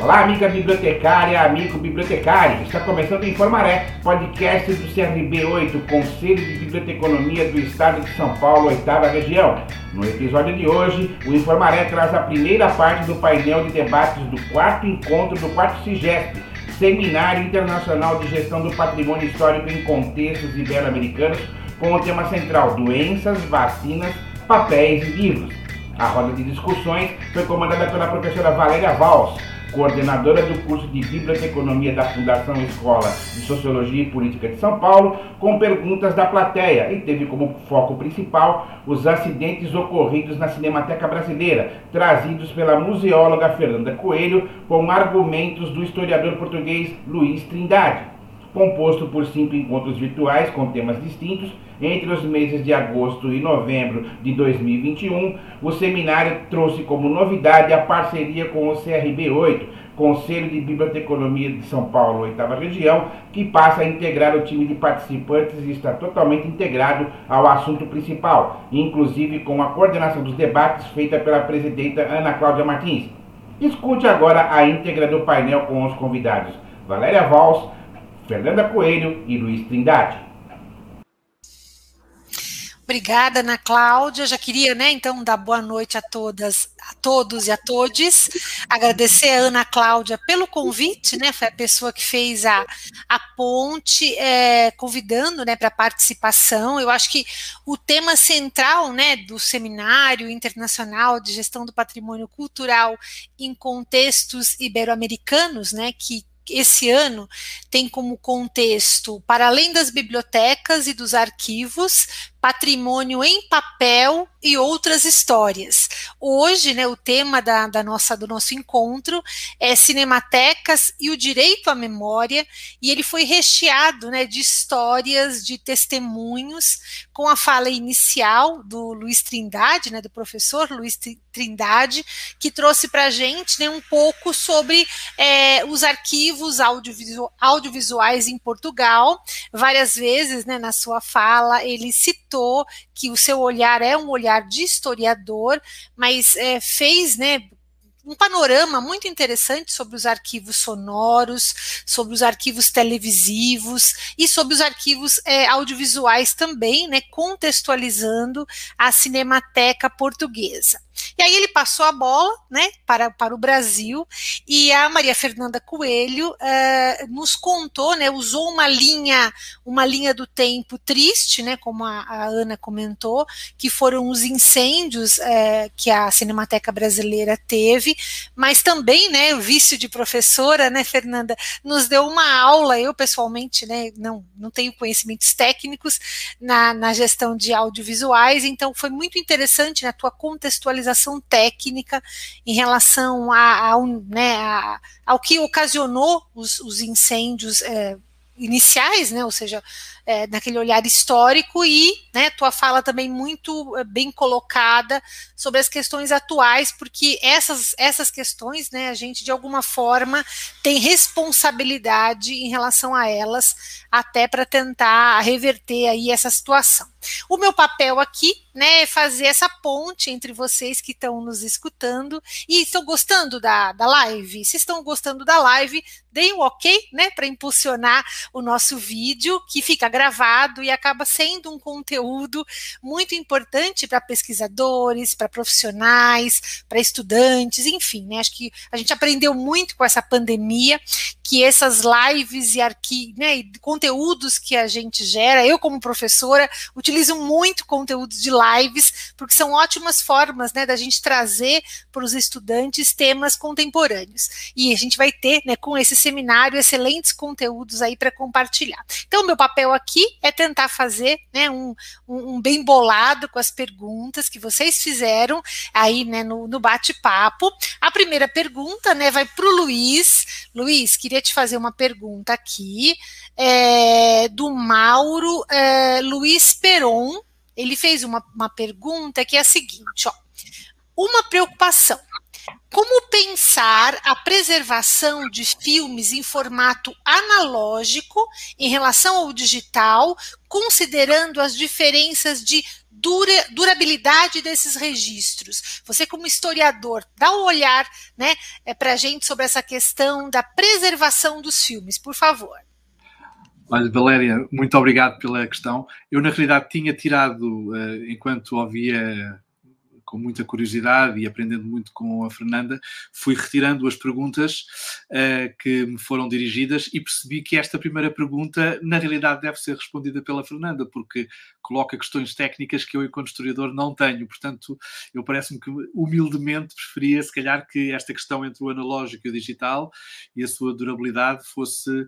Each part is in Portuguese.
Olá, amiga bibliotecária, amigo bibliotecário. Está começando o Informaré, podcast do CRB 8, Conselho de Biblioteconomia do Estado de São Paulo, oitava região. No episódio de hoje, o Informaré traz a primeira parte do painel de debates do quarto encontro do quarto CIGESP, Seminário Internacional de Gestão do Patrimônio Histórico em Contextos Ibero-Americanos, com o tema central Doenças, Vacinas, Papéis e Livros. A roda de discussões foi comandada pela professora Valéria Valls, coordenadora do curso de Biblioteconomia da Fundação Escola de Sociologia e Política de São Paulo, com perguntas da plateia e teve como foco principal os acidentes ocorridos na Cinemateca Brasileira, trazidos pela museóloga Fernanda Coelho com argumentos do historiador português Luiz Trindade composto por cinco encontros virtuais com temas distintos. Entre os meses de agosto e novembro de 2021, o seminário trouxe como novidade a parceria com o CRB8, Conselho de Biblioteconomia de São Paulo, oitava região, que passa a integrar o time de participantes e está totalmente integrado ao assunto principal, inclusive com a coordenação dos debates feita pela presidenta Ana Cláudia Martins. Escute agora a íntegra do painel com os convidados Valéria Valls, Fernanda Coelho e Luiz Trindade. Obrigada, Ana Cláudia. Já queria, né, então, dar boa noite a todas, a todos e a todes. Agradecer a Ana Cláudia pelo convite, né? Foi a pessoa que fez a, a ponte, é, convidando, né, para participação. Eu acho que o tema central, né, do seminário internacional de gestão do patrimônio cultural em contextos ibero-americanos, né, que esse ano tem como contexto, para além das bibliotecas e dos arquivos, patrimônio em papel e outras histórias. Hoje, né, o tema da, da, nossa, do nosso encontro é cinematecas e o direito à memória, e ele foi recheado né, de histórias, de testemunhos, com a fala inicial do Luiz Trindade, né, do professor Luiz Trindade, que trouxe para a gente né, um pouco sobre é, os arquivos audiovisu audiovisuais em Portugal. Várias vezes, né, na sua fala, ele citou que o seu olhar é um olhar de historiador, mas é, fez, né, um panorama muito interessante sobre os arquivos sonoros, sobre os arquivos televisivos e sobre os arquivos é, audiovisuais também, né, contextualizando a Cinemateca Portuguesa. E aí ele passou a bola né, para, para o Brasil e a Maria Fernanda Coelho uh, nos contou, né, usou uma linha, uma linha do tempo triste, né, como a, a Ana comentou, que foram os incêndios uh, que a Cinemateca Brasileira teve, mas também né, o vício de professora, né, Fernanda, nos deu uma aula, eu pessoalmente né, não, não tenho conhecimentos técnicos na, na gestão de audiovisuais, então foi muito interessante né, tua contextualização técnica em relação a, ao, né, a, ao que ocasionou os, os incêndios é, iniciais, né, ou seja, é, naquele olhar histórico e né, tua fala também muito é, bem colocada sobre as questões atuais, porque essas, essas questões, né, a gente de alguma forma tem responsabilidade em relação a elas, até para tentar reverter aí essa situação. O meu papel aqui, né, é fazer essa ponte entre vocês que estão nos escutando e estão gostando da, da live. Se estão gostando da live, deem um ok, né, para impulsionar o nosso vídeo, que fica gravado e acaba sendo um conteúdo muito importante para pesquisadores, para profissionais, para estudantes, enfim, né? Acho que a gente aprendeu muito com essa pandemia, que essas lives e arqui, né, e conteúdos que a gente gera, eu como professora utilizo muito conteúdos de lives, porque são ótimas formas, né, da gente trazer para os estudantes temas contemporâneos. E a gente vai ter, né, com esse seminário, excelentes conteúdos aí para compartilhar. Então, meu papel aqui aqui é tentar fazer né, um, um, bem bolado com as perguntas que vocês fizeram aí né, no, no bate-papo. A primeira pergunta né, vai para o Luiz. Luiz, queria te fazer uma pergunta aqui é, do Mauro é, Luiz Peron. Ele fez uma, uma pergunta que é a seguinte: ó, uma preocupação como pensar a preservação de filmes em formato analógico em relação ao digital, considerando as diferenças de dura, durabilidade desses registros. Você, como historiador, dá um olhar né, é, para a gente sobre essa questão da preservação dos filmes, por favor. Olha, Valéria, muito obrigado pela questão. Eu, na realidade, tinha tirado, uh, enquanto ouvia com muita curiosidade e aprendendo muito com a Fernanda, fui retirando as perguntas uh, que me foram dirigidas e percebi que esta primeira pergunta, na realidade, deve ser respondida pela Fernanda, porque coloca questões técnicas que eu, enquanto historiador, não tenho. Portanto, eu parece-me que humildemente preferia, se calhar, que esta questão entre o analógico e o digital e a sua durabilidade fosse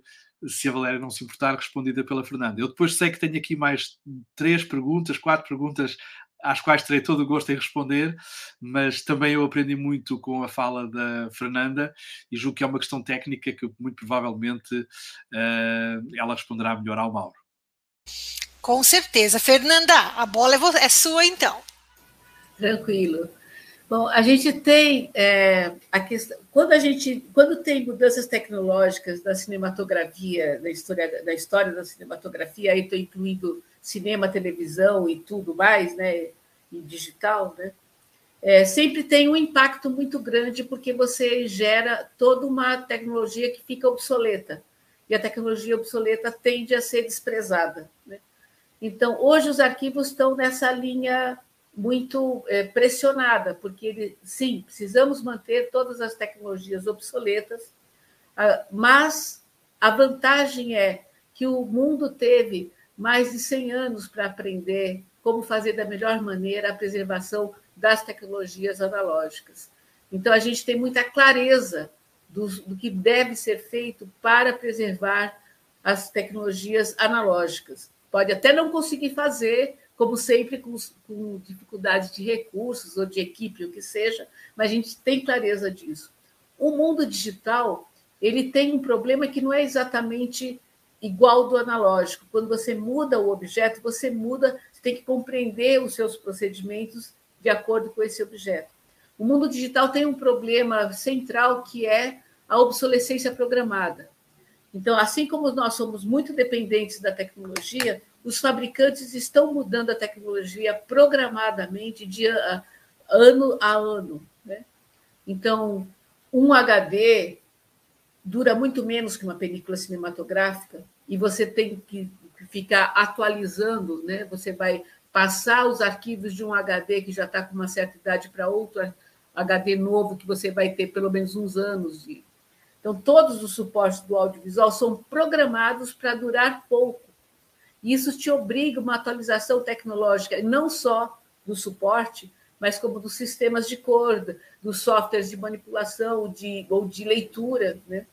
se a Valéria não se importar, respondida pela Fernanda. Eu depois sei que tenho aqui mais três perguntas, quatro perguntas às quais terei todo o gosto em responder, mas também eu aprendi muito com a fala da Fernanda e julgo que é uma questão técnica que muito provavelmente uh, ela responderá melhor ao Mauro. Com certeza. Fernanda, a bola é, é sua então. Tranquilo. Bom, a gente tem é, a questão, quando a gente quando tem mudanças tecnológicas da cinematografia, da história da história da cinematografia, aí estou incluindo cinema, televisão e tudo mais, né, e digital, né, é, sempre tem um impacto muito grande porque você gera toda uma tecnologia que fica obsoleta e a tecnologia obsoleta tende a ser desprezada. Né? Então, hoje os arquivos estão nessa linha muito é, pressionada, porque ele, sim, precisamos manter todas as tecnologias obsoletas, ah, mas a vantagem é que o mundo teve mais de 100 anos para aprender como fazer da melhor maneira a preservação das tecnologias analógicas. Então, a gente tem muita clareza do, do que deve ser feito para preservar as tecnologias analógicas. Pode até não conseguir fazer, como sempre, com, com dificuldade de recursos ou de equipe, o que seja, mas a gente tem clareza disso. O mundo digital ele tem um problema que não é exatamente igual do analógico. Quando você muda o objeto, você muda, você tem que compreender os seus procedimentos de acordo com esse objeto. O mundo digital tem um problema central que é a obsolescência programada. Então, assim como nós somos muito dependentes da tecnologia, os fabricantes estão mudando a tecnologia programadamente de ano a ano. Né? Então, um HD dura muito menos que uma película cinematográfica, e você tem que ficar atualizando, né? Você vai passar os arquivos de um HD que já está com uma certa idade para outro HD novo que você vai ter pelo menos uns anos. De... Então, todos os suportes do audiovisual são programados para durar pouco. Isso te obriga uma atualização tecnológica, não só do suporte, mas como dos sistemas de cor, dos softwares de manipulação de, ou de leitura, né?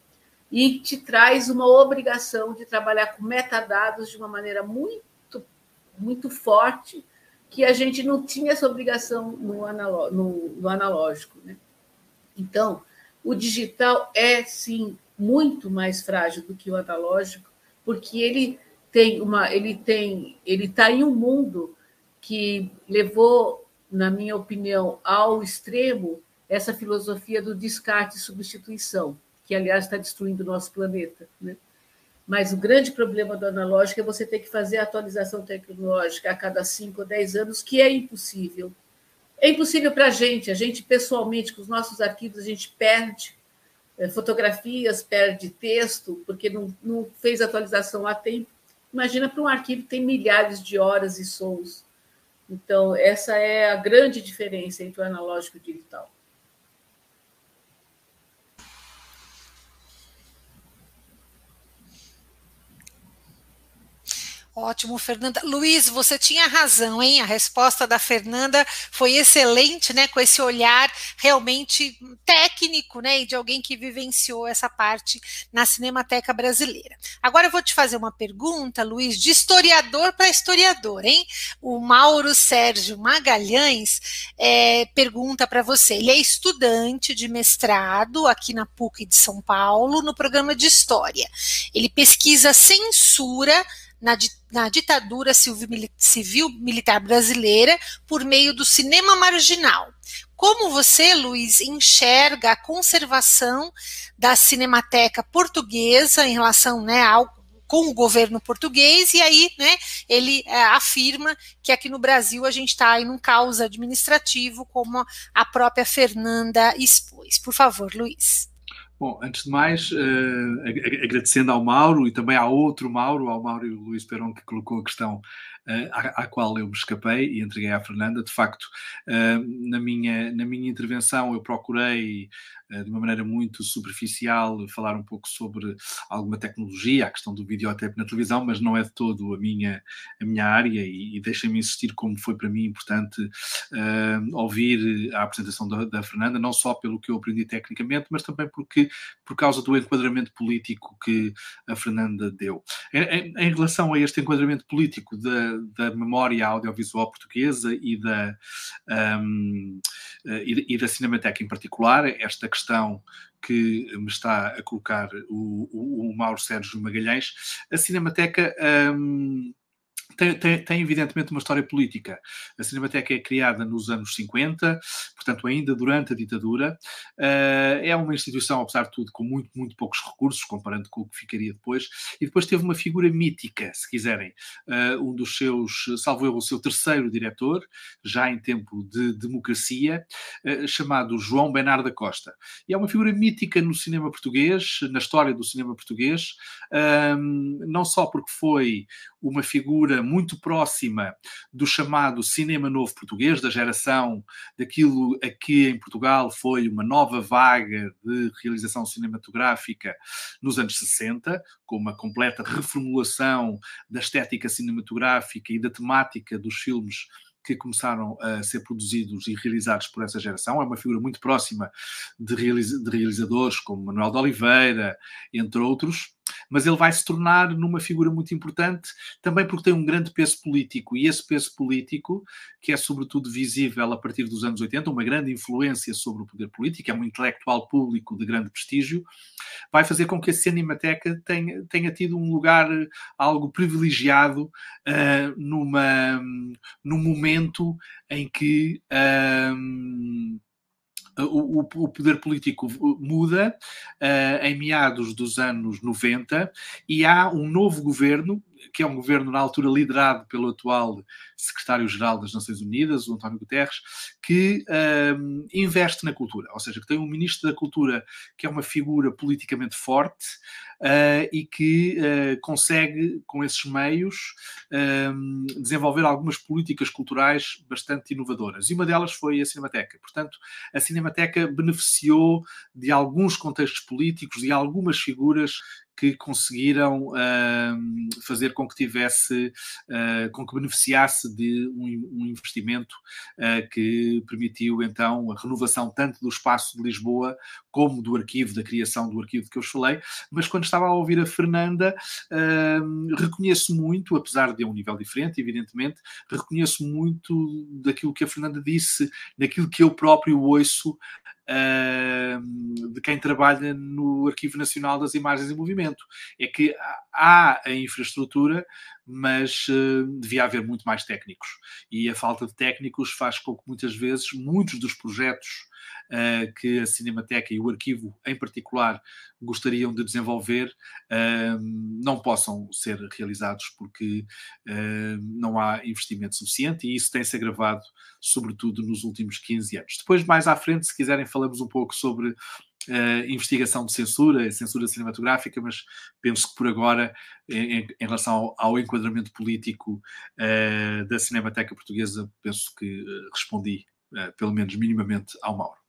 E te traz uma obrigação de trabalhar com metadados de uma maneira muito, muito forte, que a gente não tinha essa obrigação no, analógico. No, no analógico né? Então, o digital é, sim, muito mais frágil do que o analógico, porque ele tem uma, ele tem, ele está em um mundo que levou, na minha opinião, ao extremo essa filosofia do descarte e substituição que, aliás, está destruindo o nosso planeta. Né? Mas o grande problema do analógico é você ter que fazer a atualização tecnológica a cada 5 ou 10 anos, que é impossível. É impossível para a gente, a gente pessoalmente, com os nossos arquivos, a gente perde é, fotografias, perde texto, porque não, não fez atualização a tempo. Imagina para um arquivo que tem milhares de horas e sons. Então, essa é a grande diferença entre o analógico e o digital. Ótimo, Fernanda. Luiz, você tinha razão, hein? A resposta da Fernanda foi excelente, né? Com esse olhar realmente técnico, né? E de alguém que vivenciou essa parte na Cinemateca Brasileira. Agora eu vou te fazer uma pergunta, Luiz, de historiador para historiador, hein? O Mauro Sérgio Magalhães é, pergunta para você. Ele é estudante de mestrado aqui na PUC de São Paulo, no programa de História. Ele pesquisa censura na, na ditadura civil-militar brasileira por meio do cinema marginal. Como você, Luiz, enxerga a conservação da cinemateca portuguesa em relação né, ao com o governo português, e aí né, ele é, afirma que aqui no Brasil a gente está em um caos administrativo, como a própria Fernanda expôs. Por favor, Luiz. Bom, antes de mais, uh, agradecendo ao Mauro e também ao outro Mauro, ao Mauro e Luís Peron, que colocou a questão à, à, qual eu me escapei e entreguei à Fernanda. De facto, uh, na, minha, na minha intervenção, eu procurei eh, de uma maneira muito superficial, falar um pouco sobre alguma tecnologia, a questão do videotape na televisão, mas não é de todo a minha, a minha área e, e deixem-me insistir como foi para mim importante uh, ouvir a apresentação da, da, Fernanda, não só pelo que eu aprendi tecnicamente, mas também porque, por causa do enquadramento político que a Fernanda deu. Em, em, em relação a este enquadramento político da, da memória audiovisual portuguesa e da, um, e, e da Cinemateca em particular, esta questão que me está a colocar o, o, o Mauro Sérgio Magalhães, a Cinemateca um, tem, tem, tem, evidentemente uma história política. A Cinemateca é criada nos anos 50, portanto, ainda durante a ditadura. Uh, é uma instituição, apesar de tudo, com muito, muito poucos recursos, comparando com o que ficaria depois. E depois teve uma figura mítica, se quiserem. Uh, um dos seus, salvo eu, o seu terceiro diretor, já em tempo de democracia, uh, chamado João Bernardo da Costa. E é uma figura mítica no cinema português, na história do cinema português, não só porque foi uma figura muito próxima do chamado cinema novo português, da geração daquilo a que em Portugal foi uma nova vaga de realização cinematográfica nos anos 60, com uma completa reformulação da estética cinematográfica e da temática dos filmes que começaram a ser produzidos e realizados por essa geração. É uma figura muito próxima de, realizadores como Manuel de Oliveira, entre outros mas ele vai se tornar numa figura muito importante também porque tem um grande peso político e esse peso político, que é sobretudo visível a partir dos anos 80, uma grande influência sobre o poder político, é um intelectual público de grande prestígio, vai fazer com que a Cinemateca tenha, tenha tido um lugar algo privilegiado uh, numa, num momento em que. Uh, o, o, poder político muda uh, em meados dos anos 90 e há um novo governo, que é um governo na altura liderado pelo atual secretário-geral das Nações Unidas, o António Guterres, que uh, investe na cultura, ou seja, que tem um ministro da Cultura que é uma figura politicamente forte uh, e que uh, consegue, com esses meios, desenvolver algumas políticas culturais bastante inovadoras. E uma delas foi a Cinemateca. Portanto, a Cinemateca beneficiou de alguns contextos políticos, de algumas figuras que conseguiram uh, fazer com que tivesse, uh, com que beneficiasse de um, um investimento uh, que permitiu então a renovação tanto do espaço de Lisboa como do arquivo, da criação do arquivo que eu falei. Mas quando estava a ouvir a Fernanda, reconheço muito, apesar de um nível diferente, evidentemente, reconheço muito daquilo que a Fernanda disse, daquilo que eu próprio ouço de quem trabalha no Arquivo Nacional das Imagens em Movimento. É que há a infraestrutura, mas uh, devia haver muito mais técnicos. E a falta de técnicos faz com que muitas vezes muitos dos projetos uh, que a Cinemateca e o arquivo em particular gostariam de desenvolver uh, não possam ser realizados porque não há investimento suficiente e isso tem-se agravado sobretudo nos últimos 15 anos. Depois, mais à frente, se quiserem, falamos um pouco sobre Uh, investigação de censura, censura cinematográfica, mas penso que por agora, em, em relação ao, ao, enquadramento político uh, da Cinemateca Portuguesa, penso que uh, respondi, pelo menos minimamente, ao Mauro.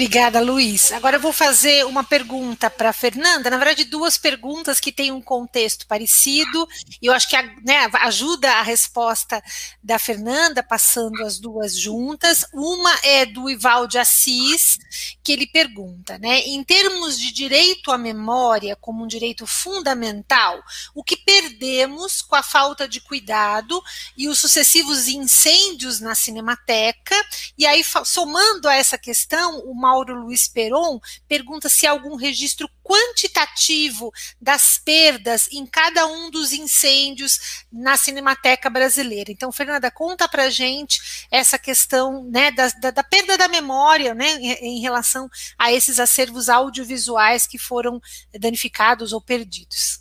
Obrigada, Luiz. Agora eu vou fazer uma pergunta para Fernanda, na verdade, duas perguntas que têm um contexto parecido, e eu acho que né, ajuda a resposta da Fernanda, passando as duas juntas. Uma é do Ivalde Assis, que ele pergunta, né? Em termos de direito à memória como um direito fundamental, o que perdemos com a falta de cuidado e os sucessivos incêndios na cinemateca? E aí, somando a essa questão, o Mauro Luiz Peron pergunta se há algum registro quantitativo das perdas em cada um dos incêndios na Cinemateca Brasileira. Então, Fernanda, conta para gente essa questão né, da, da, da, perda da memória né, em, em relação a esses acervos audiovisuais que foram danificados ou perdidos.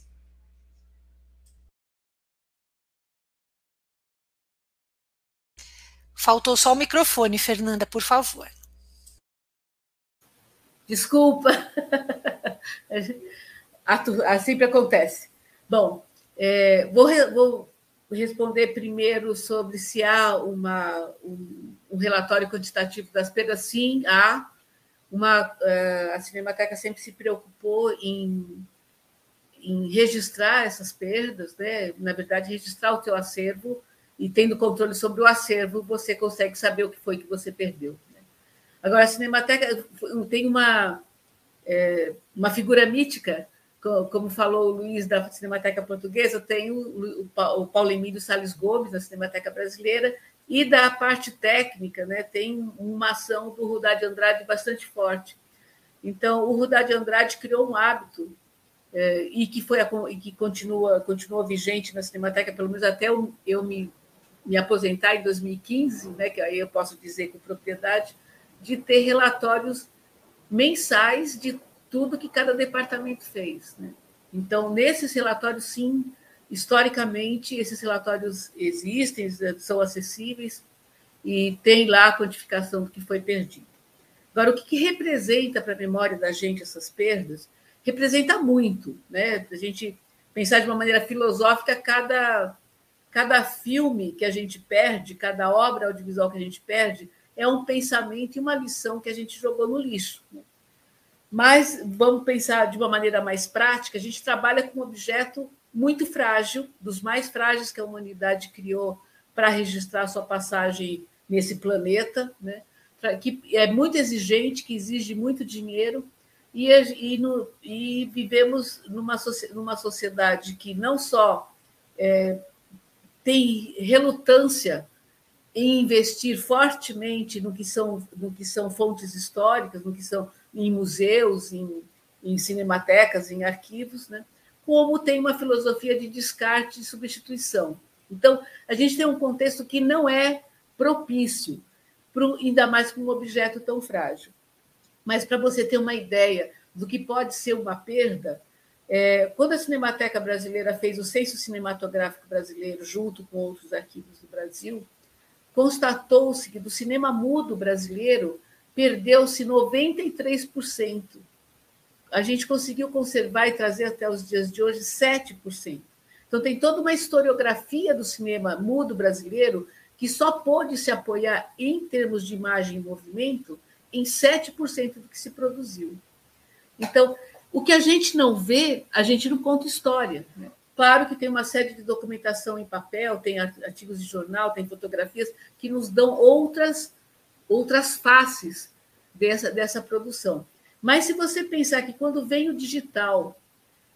Faltou só o microfone, Fernanda, por favor. Desculpa. Sempre acontece. Bom, é, vou, vou, responder primeiro sobre se há uma, um, um, relatório quantitativo das perdas. Sim, há. Uma, é, a Cinemateca sempre se preocupou em, em registrar essas perdas, né? na verdade, registrar o teu acervo e tendo controle sobre o acervo, você consegue saber o que foi que você perdeu. Agora, a Cinemateca tem uma, é, uma figura mítica, como falou o Luiz da Cinemateca Portuguesa, tem o, o Paulo Emílio Salles Gomes, da Cinemateca Brasileira, e da parte técnica, né, tem uma ação do Rudá de Andrade bastante forte. Então, o Rudá de Andrade criou um hábito é, e que foi a, e que continua continua vigente na Cinemateca, pelo menos até eu, eu me me aposentar em 2015, né, que aí eu posso dizer com propriedade, de ter relatórios mensais de tudo que cada departamento fez. Né? Então, nesses relatórios, sim, historicamente, esses relatórios existem, são acessíveis e tem lá a quantificação do que foi perdido. Agora, o que, que representa para a memória da gente essas perdas? Representa muito, né? A gente pensar de uma maneira filosófica cada Cada filme que a gente perde, cada obra audiovisual que a gente perde, é um pensamento e uma lição que a gente jogou no lixo. Né? Mas vamos pensar de uma maneira mais prática: a gente trabalha com um objeto muito frágil, dos mais frágeis que a humanidade criou para registrar sua passagem nesse planeta, né? que é muito exigente, que exige muito dinheiro, e, e, no, e vivemos numa, numa sociedade que não só é, tem relutância em investir fortemente no que são, no que são fontes históricas, no que são em museus, em, em cinematecas, em arquivos, né? como tem uma filosofia de descarte e substituição. Então, a gente tem um contexto que não é propício, pro, ainda mais para um objeto tão frágil. Mas para você ter uma ideia do que pode ser uma perda, é, quando a Cinemateca Brasileira fez o Censo Cinematográfico Brasileiro, junto com outros arquivos do Brasil, constatou-se que do cinema mudo brasileiro perdeu-se 93%. A gente conseguiu conservar e trazer até os dias de hoje 7%. Então, tem toda uma historiografia do cinema mudo brasileiro que só pôde se apoiar em termos de imagem e movimento em 7% do que se produziu. Então, o que a gente não vê, a gente não conta história. Né? Claro que tem uma série de documentação em papel, tem artigos de jornal, tem fotografias que nos dão outras, outras faces dessa, dessa produção. Mas se você pensar que quando vem o digital,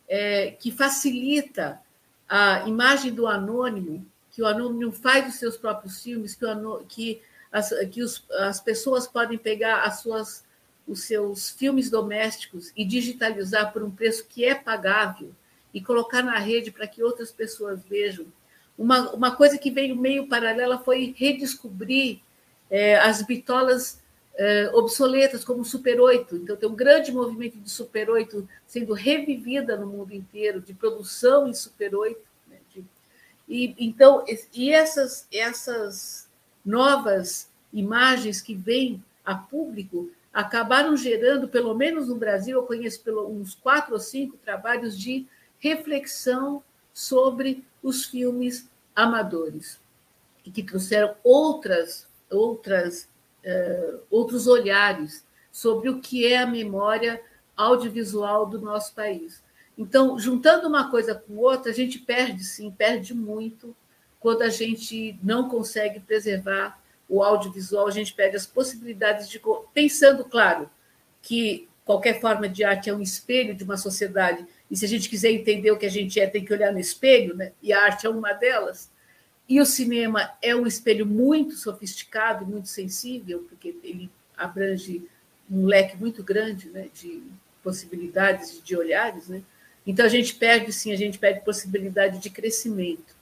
é, que facilita a imagem do anônimo, que o anônimo faz os seus próprios filmes, que, o, que, as, que os, as pessoas podem pegar as suas os seus filmes domésticos e digitalizar por um preço que é pagável e colocar na rede para que outras pessoas vejam. Uma, uma coisa que veio meio paralela foi redescobrir é, as bitolas é, obsoletas, como o Super 8. Então, tem um grande movimento de Super 8 sendo revivida no mundo inteiro, de produção em Super 8. Né, de, e, então, e essas, essas novas imagens que vêm a público acabaram gerando, pelo menos no Brasil, eu conheço pelo, uns quatro ou cinco trabalhos de reflexão sobre os filmes amadores e que trouxeram outras, outras, uh, outros olhares sobre o que é a memória audiovisual do nosso país. Então, juntando uma coisa com outra, a gente perde, sim, perde muito quando a gente não consegue preservar o audiovisual, a gente perde as possibilidades de. Pensando, claro, que qualquer forma de arte é um espelho de uma sociedade, e se a gente quiser entender o que a gente é, tem que olhar no espelho, né? e a arte é uma delas. E o cinema é um espelho muito sofisticado, muito sensível, porque ele abrange um leque muito grande né, de possibilidades de olhares, né? Então a gente perde, sim, a gente perde possibilidade de crescimento.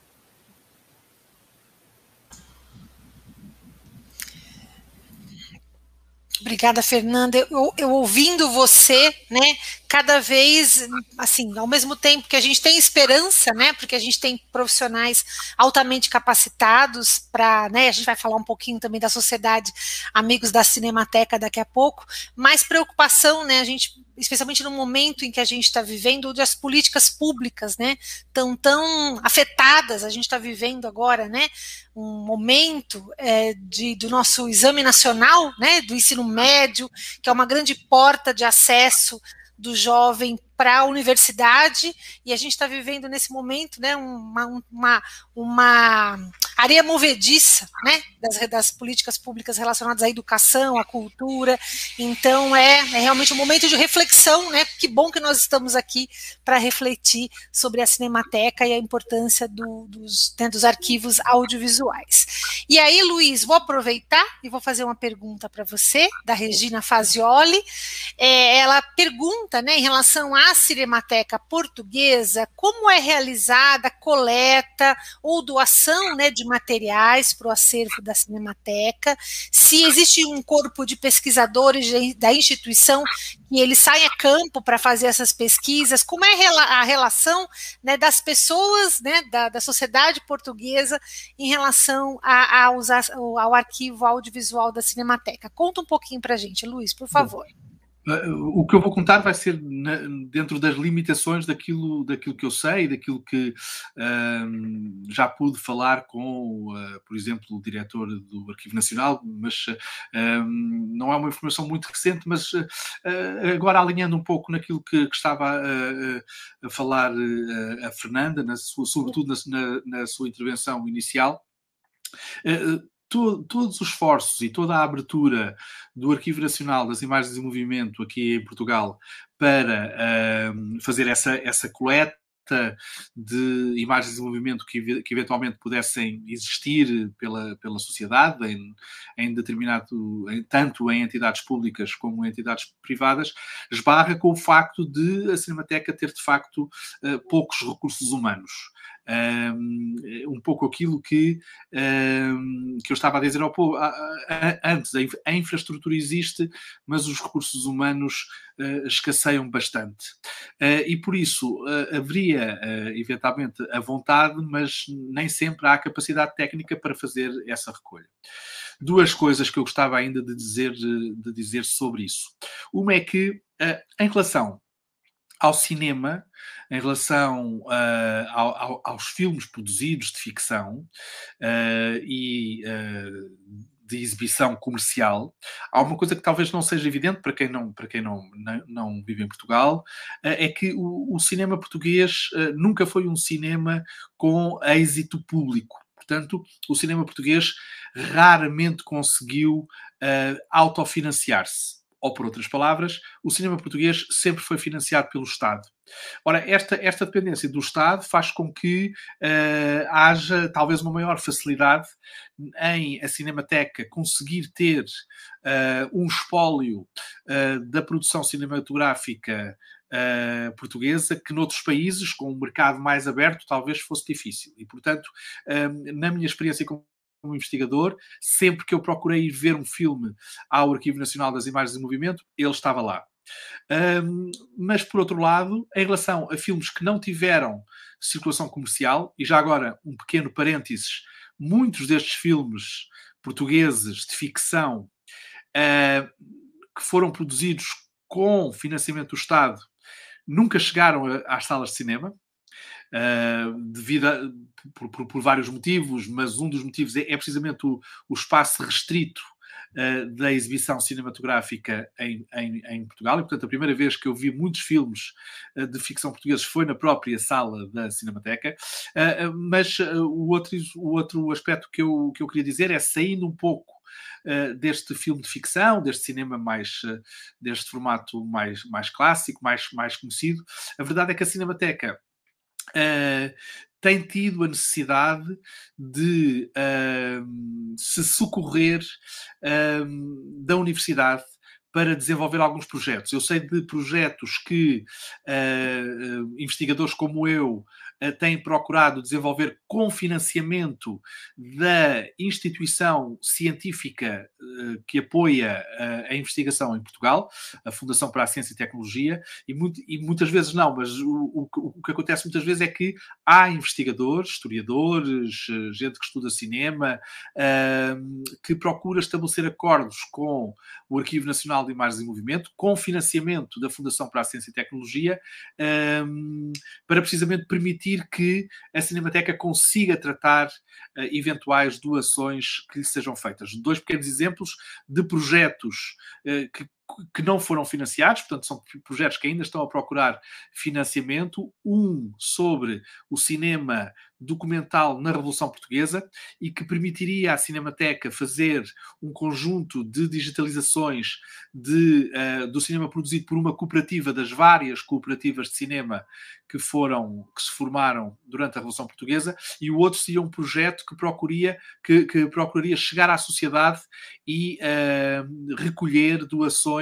Obrigada, Fernanda. Eu, eu, ouvindo você, né, cada vez, assim, ao mesmo tempo que a gente tem esperança, né, porque a gente tem profissionais altamente capacitados para, né, a gente vai falar um pouquinho também da sociedade Amigos da Cinemateca daqui a pouco, mais preocupação, né, a gente especialmente no momento em que a gente está vivendo, onde as políticas públicas, né, estão tão afetadas, a gente está vivendo agora, né, um momento é, de, do nosso exame nacional, né, do ensino médio, que é uma grande porta de acesso do jovem para a universidade, e a gente está vivendo nesse momento né, uma, uma, uma areia movediça né, das, das, políticas públicas relacionadas à educação, à cultura. Então, é, é, realmente um momento de reflexão. Né? Que bom que nós estamos aqui para refletir sobre a Cinemateca e a importância do, dos, né, dos arquivos audiovisuais. E aí, Luiz, vou aproveitar e vou fazer uma pergunta para você, da Regina Fazioli. É, ela pergunta né, em relação a Cinemateca Portuguesa, como é realizada a coleta ou doação né, de materiais para o acervo da Cinemateca, se existe um corpo de pesquisadores da instituição que eles saem a campo para fazer essas pesquisas, como é a relação né, das pessoas, né, da, da, sociedade portuguesa em relação a, a usar, ao arquivo audiovisual da Cinemateca. Conta um pouquinho para a gente, Luiz, por favor. Bom. Eh, o que eu vou contar vai ser na, dentro das limitações daquilo, daquilo que eu sei, daquilo que um, já pude falar com, uh, por exemplo, o diretor do Arquivo Nacional, mas um, não é uma informação muito recente, mas uh, agora alinhando um pouco naquilo que, que estava a, a falar a Fernanda, na sua, sobretudo na, na, sua intervenção inicial. Uh, to, todos os esforços e toda a abertura do Arquivo Nacional das Imagens em Movimento aqui em Portugal para uh, fazer essa, essa coleta de imagens em movimento que, que, eventualmente pudessem existir pela, pela sociedade, em, em determinado, em, tanto em entidades públicas como em entidades privadas, esbarra com o facto de a Cinemateca ter de facto uh, poucos recursos humanos um, pouco aquilo que, que eu estava a dizer ao povo antes. A infraestrutura existe, mas os recursos humanos escasseiam bastante. E por isso haveria eventualmente a vontade, mas nem sempre há a capacidade técnica para fazer essa recolha duas coisas que eu gostava ainda de dizer, de dizer sobre isso. Uma é que, em relação ao cinema, em relação uh, ao, aos filmes produzidos de ficção uh, e uh, de exibição comercial, há uma coisa que talvez não seja evidente para quem não, para quem não, não, não vive em Portugal, é que o, o cinema português nunca foi um cinema com êxito público. Portanto, o cinema português raramente conseguiu autofinanciar-se ou por outras palavras, o cinema português sempre foi financiado pelo Estado. Ora, esta, esta dependência do Estado faz com que uh, haja talvez uma maior facilidade em a Cinemateca conseguir ter uh, um espólio uh, da produção cinematográfica Uh, portuguesa que noutros países, com um mercado mais aberto, talvez fosse difícil. E, portanto, na minha experiência como como investigador, sempre que eu procurei ir ver um filme ao Arquivo Nacional das Imagens em Movimento, ele estava lá. Um, mas, por outro lado, em relação a filmes que não tiveram circulação comercial, e já agora um pequeno parênteses, muitos destes filmes portugueses de ficção uh, que foram produzidos com financiamento do Estado nunca chegaram a, às salas de cinema, uh, devido a, por, por, por, vários motivos, mas um dos motivos é, é precisamente o, o, espaço restrito uh, da exibição cinematográfica em, em, em, Portugal. E, portanto, a primeira vez que eu vi muitos filmes uh, de ficção portugueses foi na própria sala da Cinemateca. mas o, outro, o outro aspecto que eu, que eu queria dizer é saindo um pouco Uh, deste filme de ficção, deste cinema mais, uh, deste formato mais, mais clássico, mais, mais conhecido. A verdade é que a Cinemateca uh, tem tido a necessidade de uh, se socorrer uh, da universidade para desenvolver alguns projetos. Eu sei de projetos que uh, investigadores como eu uh, têm procurado desenvolver com financiamento da instituição científica uh, que apoia a investigação em Portugal, a Fundação para a Ciência e Tecnologia, e, muito, e muitas vezes não, mas o, o, o, que acontece muitas vezes é que há investigadores, historiadores, gente que estuda cinema, que procura estabelecer acordos com o Arquivo Nacional de Imagens em Movimento, com financiamento da Fundação para a Ciência e Tecnologia, um, para precisamente permitir que a Cinemateca consiga tratar uh, eventuais doações que lhe sejam feitas. Dois pequenos exemplos de projetos uh, que que não foram financiados, portanto, são projetos que ainda estão a procurar financiamento. Um sobre o cinema documental na Revolução Portuguesa e que permitiria à Cinemateca fazer um conjunto de digitalizações de, uh, do cinema produzido por uma cooperativa das várias cooperativas de cinema que foram que se formaram durante a Revolução Portuguesa e o outro seria um projeto que procuraria que, que procuraria chegar à sociedade e uh, recolher doações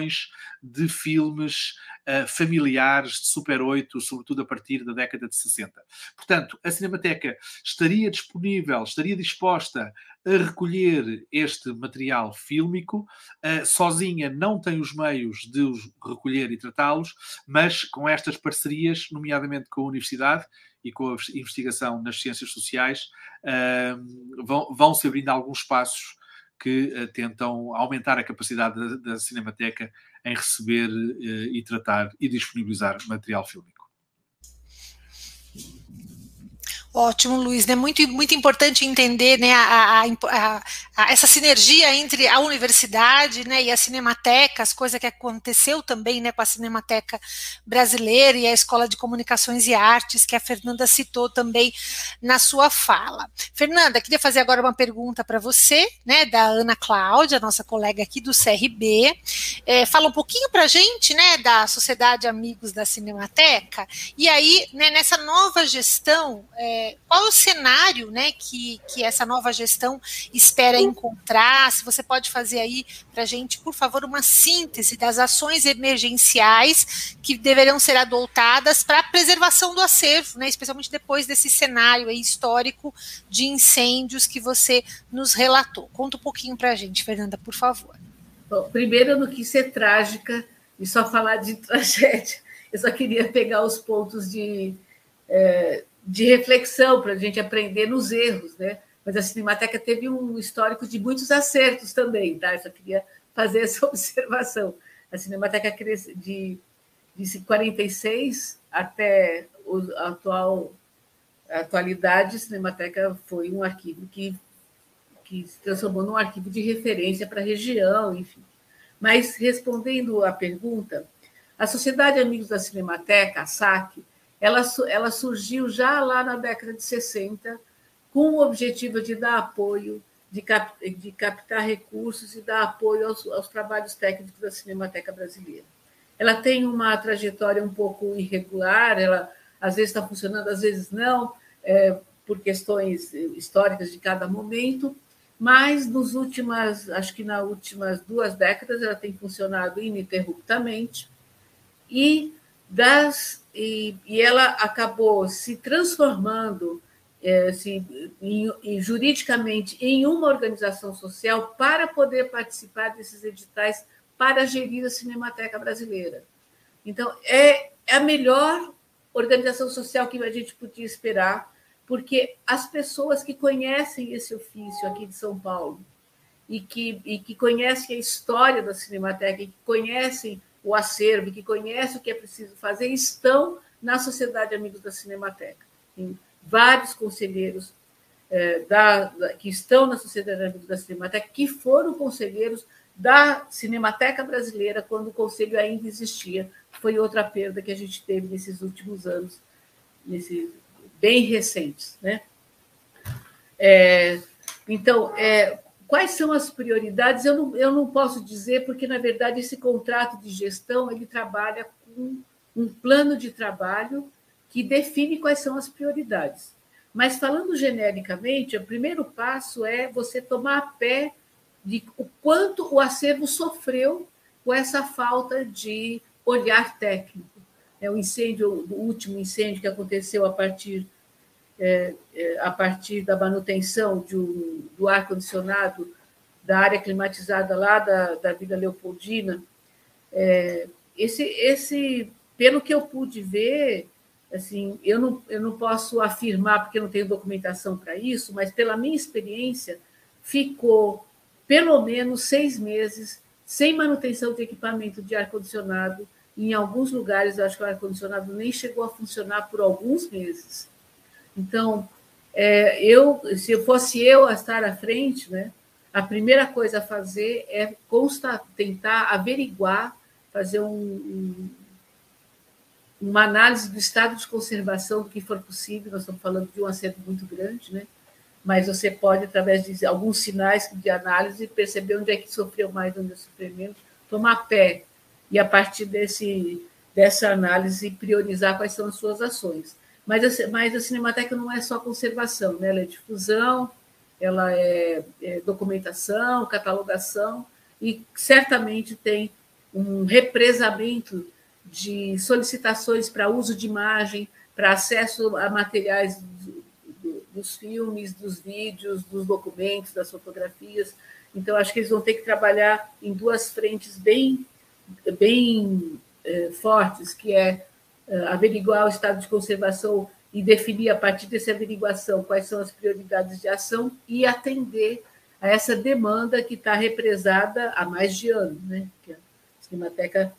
de filmes uh, familiares de Super 8, sobretudo a partir da década de 60. Portanto, a Cinemateca estaria disponível, estaria disposta a recolher este material fílmico, uh, sozinha não tem os meios de os recolher e tratá-los, mas com estas parcerias, nomeadamente com a Universidade, e com a investigação nas ciências sociais, uh, vão, vão se abrindo alguns passos que uh, tentam aumentar a capacidade da, da Cinemateca em receber uh, e tratar e disponibilizar material fílmico. Ótimo, Luiz. É muito, muito importante entender né, a, a, a, essa sinergia entre a universidade né, e a Cinemateca, as coisas que aconteceu também né, com a Cinemateca Brasileira e a Escola de Comunicações e Artes, que a Fernanda citou também na sua fala. Fernanda, queria fazer agora uma pergunta para você, né, da Ana Cláudia, nossa colega aqui do CRB. É, fala um pouquinho para a gente né, da Sociedade Amigos da Cinemateca, e aí, né, nessa nova gestão. É, qual é o cenário né, que, que essa nova gestão espera encontrar? Se você pode fazer aí para a gente, por favor, uma síntese das ações emergenciais que deveriam ser adotadas para a preservação do acervo, né, especialmente depois desse cenário histórico de incêndios que você nos relatou. Conta um pouquinho para a gente, Fernanda, por favor. Bom, primeiro, eu não quis ser trágica e só falar de tragédia. Eu só queria pegar os pontos de, é, de reflexão para a gente aprender nos erros, né? Mas a Cinemateca teve um histórico de muitos acertos também, tá? Eu só queria fazer essa observação. A Cinemateca cresce de, de 46 até a atual a atualidade, a Cinemateca foi um arquivo que, que se transformou num arquivo de referência para a região, enfim. Mas, respondendo à pergunta, a Sociedade Amigos da Cinemateca, a SAC, ela, ela surgiu já lá na década de 60 com o objetivo de dar apoio, de, cap, de captar recursos e dar apoio aos, aos trabalhos técnicos da Cinemateca Brasileira. Ela tem uma trajetória um pouco irregular, ela às vezes está funcionando, às vezes não, é, por questões históricas de cada momento, mas nos últimas, acho que nas últimas duas décadas ela tem funcionado ininterruptamente e das e, e ela acabou se transformando é, se, em, em, juridicamente em uma organização social para poder participar desses editais para gerir a Cinemateca Brasileira. Então, é, é a melhor organização social que a gente podia esperar, porque as pessoas que conhecem esse ofício aqui de São Paulo e que, e que conhecem a história da Cinemateca, e que conhecem o acervo, que conhecem o que é preciso fazer, estão na Sociedade Amigos da Cinemateca. Tem vários conselheiros é, da, da, que estão na Sociedade Amigos da Cinemateca, que foram conselheiros da Cinemateca Brasileira quando o conselho ainda existia. Foi outra perda que a gente teve nesses últimos anos, nesses, bem recentes. Né? É, então, é, quais são as prioridades? Eu não, eu não posso dizer, porque, na verdade, esse contrato de gestão ele trabalha com um plano de trabalho que define quais são as prioridades. Mas, falando genericamente, o primeiro passo é você tomar a pé de o quanto o acervo sofreu com essa falta de olhar técnico. É o incêndio, o último incêndio que aconteceu a partir é, é, a partir da manutenção um, do ar condicionado da área climatizada lá da, da Vila Leopoldina. É, esse, esse, pelo que eu pude ver, assim, eu não, eu não posso afirmar porque não tenho documentação para isso, mas pela minha experiência, ficou pelo menos seis meses sem manutenção de equipamento de ar-condicionado. Em alguns lugares, acho que o ar-condicionado nem chegou a funcionar por alguns meses. Então, é, eu, se eu fosse eu a estar à frente, né, a primeira coisa a fazer é constar, tentar averiguar, fazer um, um, uma análise do estado de conservação que for possível. Nós estamos falando de um acerto muito grande, né? mas você pode, através de alguns sinais de análise, perceber onde é que sofreu mais, onde sofreu menos, tomar pé e, a partir desse, dessa análise, priorizar quais são as suas ações. Mas a, mas a Cinemateca não é só conservação, né? ela é difusão, ela é, é documentação, catalogação, e certamente tem um represamento de solicitações para uso de imagem, para acesso a materiais dos filmes, dos vídeos, dos documentos, das fotografias. Então, acho que eles vão ter que trabalhar em duas frentes bem, bem é, fortes, que é averiguar o estado de conservação e definir, a partir dessa averiguação, quais são as prioridades de ação e atender a essa demanda que está represada há mais de ano. Né? Que a Cinemateca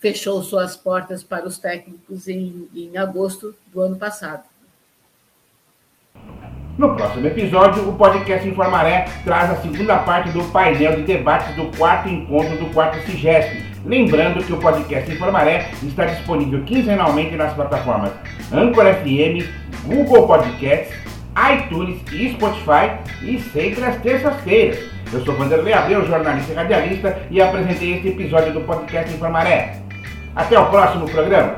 fechou suas portas para os técnicos em, em agosto do ano passado. No próximo episódio, o podcast Informaré traz a segunda parte do painel de debates do quarto encontro do quarto CIGESP. Lembrando que o podcast Informaré está disponível quinzenalmente nas plataformas Anchor FM, Google Podcasts, iTunes e Spotify e sempre às terças-feiras. Eu sou Vanderlei Abreu, jornalista e radialista, e apresentei este episódio do podcast Informaré. Até o próximo programa.